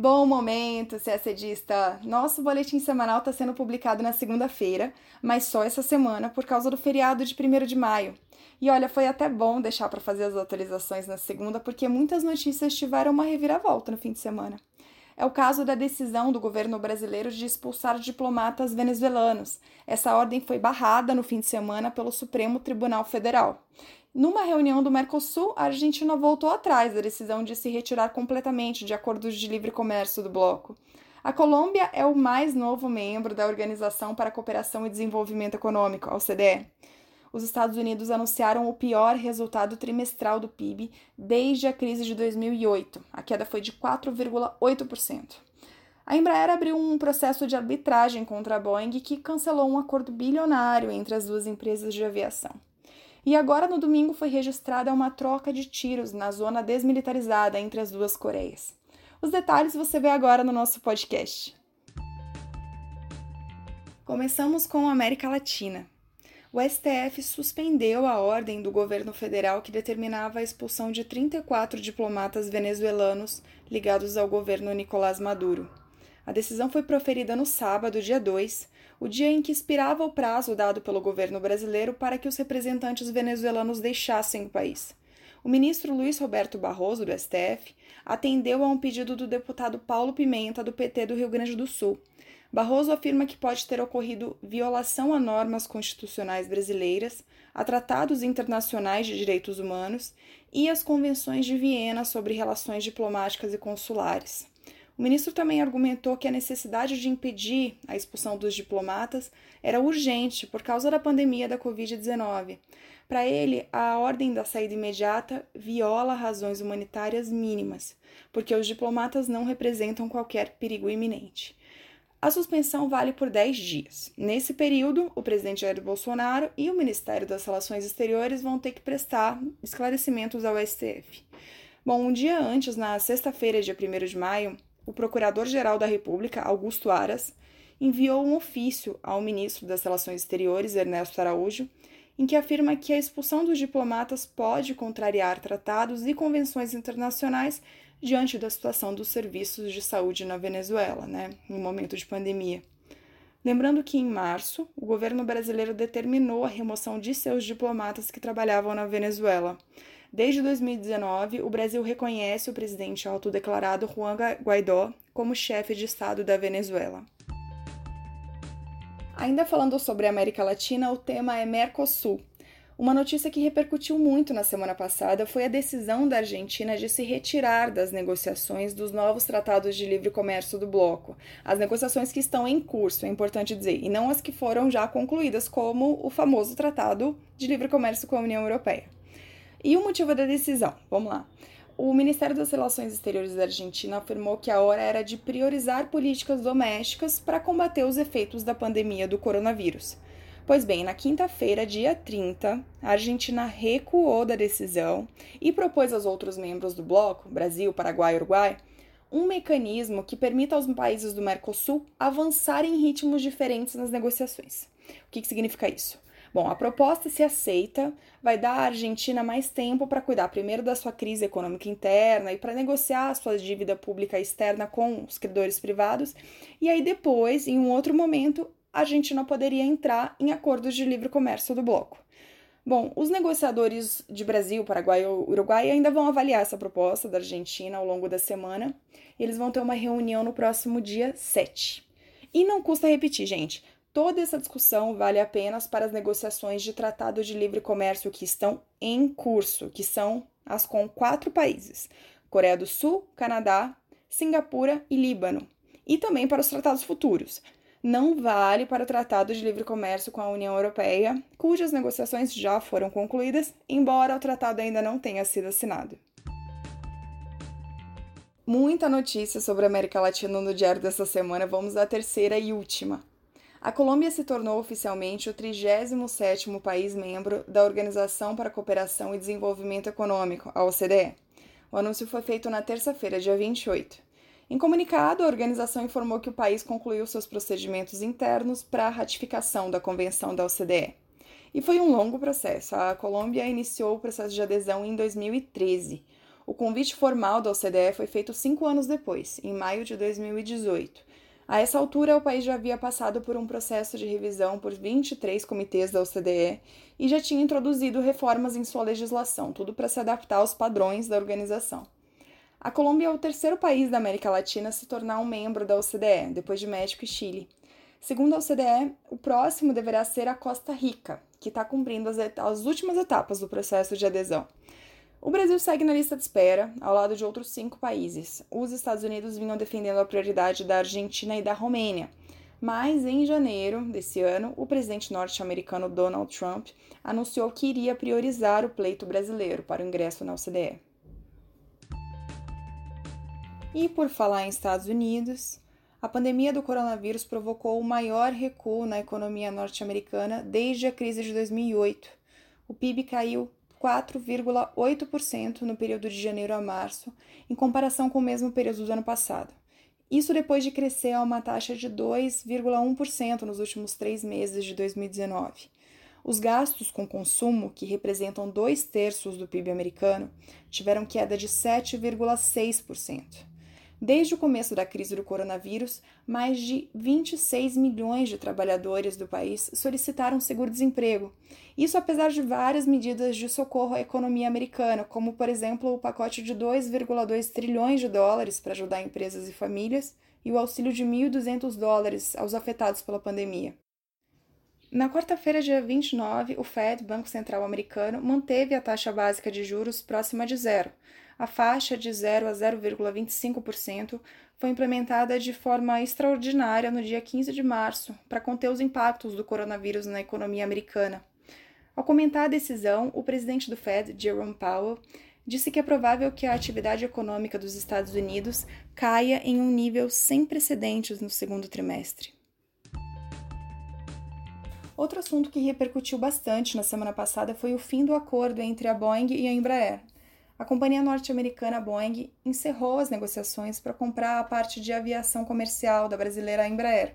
Bom momento, CSDista! Nosso boletim semanal está sendo publicado na segunda-feira, mas só essa semana por causa do feriado de 1 de maio. E olha, foi até bom deixar para fazer as atualizações na segunda, porque muitas notícias tiveram uma reviravolta no fim de semana. É o caso da decisão do governo brasileiro de expulsar diplomatas venezuelanos. Essa ordem foi barrada no fim de semana pelo Supremo Tribunal Federal. Numa reunião do Mercosul, a Argentina voltou atrás da decisão de se retirar completamente de acordos de livre comércio do bloco. A Colômbia é o mais novo membro da Organização para a Cooperação e Desenvolvimento Econômico, a OCDE. Os Estados Unidos anunciaram o pior resultado trimestral do PIB desde a crise de 2008. A queda foi de 4,8%. A Embraer abriu um processo de arbitragem contra a Boeing que cancelou um acordo bilionário entre as duas empresas de aviação. E agora, no domingo, foi registrada uma troca de tiros na zona desmilitarizada entre as duas Coreias. Os detalhes você vê agora no nosso podcast. Começamos com a América Latina. O STF suspendeu a ordem do governo federal que determinava a expulsão de 34 diplomatas venezuelanos ligados ao governo Nicolás Maduro. A decisão foi proferida no sábado, dia 2, o dia em que expirava o prazo dado pelo governo brasileiro para que os representantes venezuelanos deixassem o país. O ministro Luiz Roberto Barroso, do STF, atendeu a um pedido do deputado Paulo Pimenta, do PT do Rio Grande do Sul. Barroso afirma que pode ter ocorrido violação a normas constitucionais brasileiras, a tratados internacionais de direitos humanos e às convenções de Viena sobre relações diplomáticas e consulares. O ministro também argumentou que a necessidade de impedir a expulsão dos diplomatas era urgente por causa da pandemia da Covid-19. Para ele, a ordem da saída imediata viola razões humanitárias mínimas, porque os diplomatas não representam qualquer perigo iminente. A suspensão vale por 10 dias. Nesse período, o presidente Jair Bolsonaro e o Ministério das Relações Exteriores vão ter que prestar esclarecimentos ao STF. Bom, um dia antes, na sexta-feira, dia 1 de maio, o Procurador-Geral da República, Augusto Aras, enviou um ofício ao ministro das Relações Exteriores, Ernesto Araújo, em que afirma que a expulsão dos diplomatas pode contrariar tratados e convenções internacionais diante da situação dos serviços de saúde na Venezuela, né, no momento de pandemia. Lembrando que em março, o governo brasileiro determinou a remoção de seus diplomatas que trabalhavam na Venezuela. Desde 2019, o Brasil reconhece o presidente autodeclarado Juan Guaidó como chefe de Estado da Venezuela. Ainda falando sobre a América Latina, o tema é Mercosul. Uma notícia que repercutiu muito na semana passada foi a decisão da Argentina de se retirar das negociações dos novos tratados de livre comércio do bloco. As negociações que estão em curso, é importante dizer, e não as que foram já concluídas, como o famoso Tratado de Livre Comércio com a União Europeia. E o motivo da decisão? Vamos lá. O Ministério das Relações Exteriores da Argentina afirmou que a hora era de priorizar políticas domésticas para combater os efeitos da pandemia do coronavírus. Pois bem, na quinta-feira, dia 30, a Argentina recuou da decisão e propôs aos outros membros do bloco, Brasil, Paraguai e Uruguai, um mecanismo que permita aos países do Mercosul avançarem em ritmos diferentes nas negociações. O que, que significa isso? Bom, a proposta, se aceita, vai dar à Argentina mais tempo para cuidar primeiro da sua crise econômica interna e para negociar a sua dívida pública externa com os credores privados, e aí depois, em um outro momento, a Argentina poderia entrar em acordos de livre comércio do bloco. Bom, os negociadores de Brasil, Paraguai e Uruguai ainda vão avaliar essa proposta da Argentina ao longo da semana. Eles vão ter uma reunião no próximo dia 7. E não custa repetir, gente. Toda essa discussão vale apenas para as negociações de tratado de livre comércio que estão em curso, que são as com quatro países: Coreia do Sul, Canadá, Singapura e Líbano, e também para os tratados futuros. Não vale para o Tratado de Livre Comércio com a União Europeia, cujas negociações já foram concluídas, embora o tratado ainda não tenha sido assinado. Muita notícia sobre a América Latina no diário dessa semana, vamos à terceira e última. A Colômbia se tornou oficialmente o 37º país membro da Organização para a Cooperação e Desenvolvimento Econômico, a OCDE. O anúncio foi feito na terça-feira, dia 28. Em comunicado, a organização informou que o país concluiu seus procedimentos internos para a ratificação da Convenção da OCDE. E foi um longo processo. A Colômbia iniciou o processo de adesão em 2013. O convite formal da OCDE foi feito cinco anos depois, em maio de 2018. A essa altura, o país já havia passado por um processo de revisão por 23 comitês da OCDE e já tinha introduzido reformas em sua legislação, tudo para se adaptar aos padrões da organização. A Colômbia é o terceiro país da América Latina a se tornar um membro da OCDE, depois de México e Chile. Segundo a OCDE, o próximo deverá ser a Costa Rica, que está cumprindo as, as últimas etapas do processo de adesão. O Brasil segue na lista de espera, ao lado de outros cinco países. Os Estados Unidos vinham defendendo a prioridade da Argentina e da Romênia. Mas, em janeiro desse ano, o presidente norte-americano Donald Trump anunciou que iria priorizar o pleito brasileiro para o ingresso na OCDE. E por falar em Estados Unidos, a pandemia do coronavírus provocou o maior recuo na economia norte-americana desde a crise de 2008. O PIB caiu 4,8% no período de janeiro a março, em comparação com o mesmo período do ano passado. Isso depois de crescer a uma taxa de 2,1% nos últimos três meses de 2019. Os gastos com consumo, que representam dois terços do PIB americano, tiveram queda de 7,6%. Desde o começo da crise do coronavírus, mais de 26 milhões de trabalhadores do país solicitaram seguro-desemprego. Isso apesar de várias medidas de socorro à economia americana, como, por exemplo, o pacote de 2,2 trilhões de dólares para ajudar empresas e famílias e o auxílio de 1.200 dólares aos afetados pela pandemia. Na quarta-feira, dia 29, o Fed, Banco Central Americano, manteve a taxa básica de juros próxima de zero, a faixa de 0 a 0,25% foi implementada de forma extraordinária no dia 15 de março para conter os impactos do coronavírus na economia americana. Ao comentar a decisão, o presidente do Fed, Jerome Powell, disse que é provável que a atividade econômica dos Estados Unidos caia em um nível sem precedentes no segundo trimestre. Outro assunto que repercutiu bastante na semana passada foi o fim do acordo entre a Boeing e a Embraer a companhia norte-americana Boeing encerrou as negociações para comprar a parte de aviação comercial da brasileira Embraer.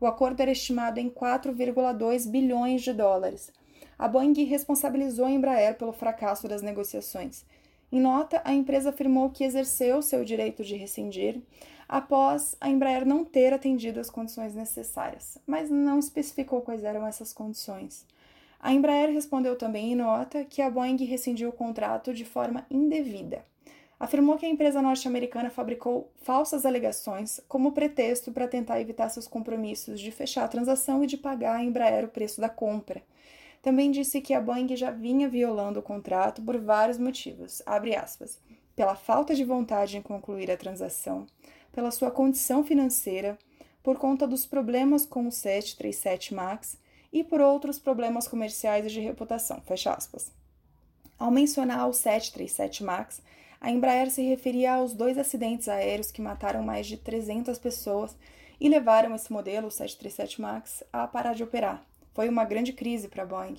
O acordo era estimado em 4,2 bilhões de dólares. A Boeing responsabilizou a Embraer pelo fracasso das negociações. Em nota, a empresa afirmou que exerceu seu direito de rescindir após a Embraer não ter atendido as condições necessárias, mas não especificou quais eram essas condições. A Embraer respondeu também em nota que a Boeing rescindiu o contrato de forma indevida. Afirmou que a empresa norte-americana fabricou falsas alegações como pretexto para tentar evitar seus compromissos de fechar a transação e de pagar à Embraer o preço da compra. Também disse que a Boeing já vinha violando o contrato por vários motivos, aspas, pela falta de vontade em concluir a transação, pela sua condição financeira, por conta dos problemas com o 737 MAX e por outros problemas comerciais e de reputação. Fecha aspas. Ao mencionar o 737 MAX, a Embraer se referia aos dois acidentes aéreos que mataram mais de 300 pessoas e levaram esse modelo, o 737 MAX, a parar de operar. Foi uma grande crise para a Boeing.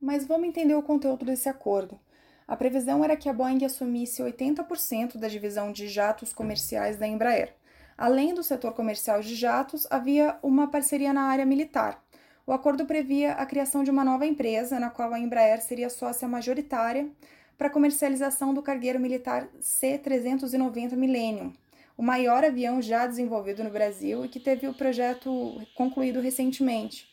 Mas vamos entender o conteúdo desse acordo. A previsão era que a Boeing assumisse 80% da divisão de jatos comerciais da Embraer. Além do setor comercial de jatos, havia uma parceria na área militar, o acordo previa a criação de uma nova empresa, na qual a Embraer seria sócia majoritária para a comercialização do cargueiro militar C-390 Millennium, o maior avião já desenvolvido no Brasil e que teve o projeto concluído recentemente.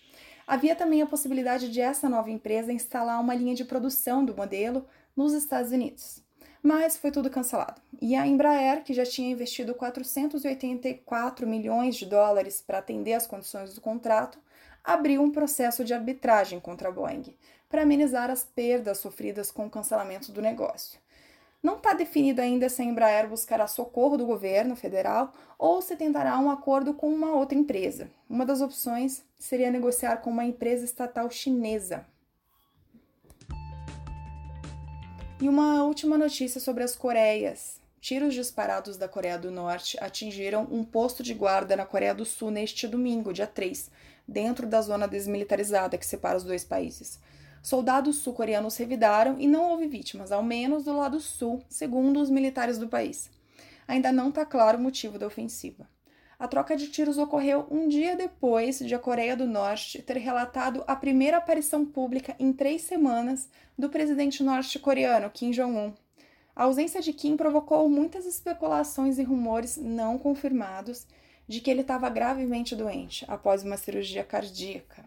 Havia também a possibilidade de essa nova empresa instalar uma linha de produção do modelo nos Estados Unidos. Mas foi tudo cancelado. E a Embraer, que já tinha investido 484 milhões de dólares para atender às condições do contrato, abriu um processo de arbitragem contra a Boeing para amenizar as perdas sofridas com o cancelamento do negócio. Não está definido ainda se a Embraer buscará socorro do governo federal ou se tentará um acordo com uma outra empresa. Uma das opções seria negociar com uma empresa estatal chinesa. E uma última notícia sobre as Coreias. Tiros disparados da Coreia do Norte atingiram um posto de guarda na Coreia do Sul neste domingo, dia 3, dentro da zona desmilitarizada que separa os dois países. Soldados sul-coreanos revidaram e não houve vítimas, ao menos do lado sul, segundo os militares do país. Ainda não está claro o motivo da ofensiva. A troca de tiros ocorreu um dia depois de a Coreia do Norte ter relatado a primeira aparição pública em três semanas do presidente norte-coreano Kim Jong-un. A ausência de Kim provocou muitas especulações e rumores não confirmados de que ele estava gravemente doente após uma cirurgia cardíaca.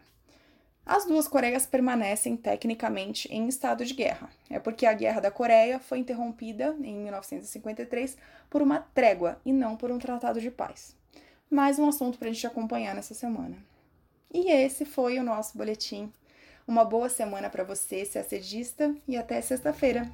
As duas Coreias permanecem tecnicamente em estado de guerra. É porque a Guerra da Coreia foi interrompida em 1953 por uma trégua e não por um tratado de paz. Mais um assunto para a gente acompanhar nessa semana. E esse foi o nosso boletim. Uma boa semana para você, se sedista, e até sexta-feira.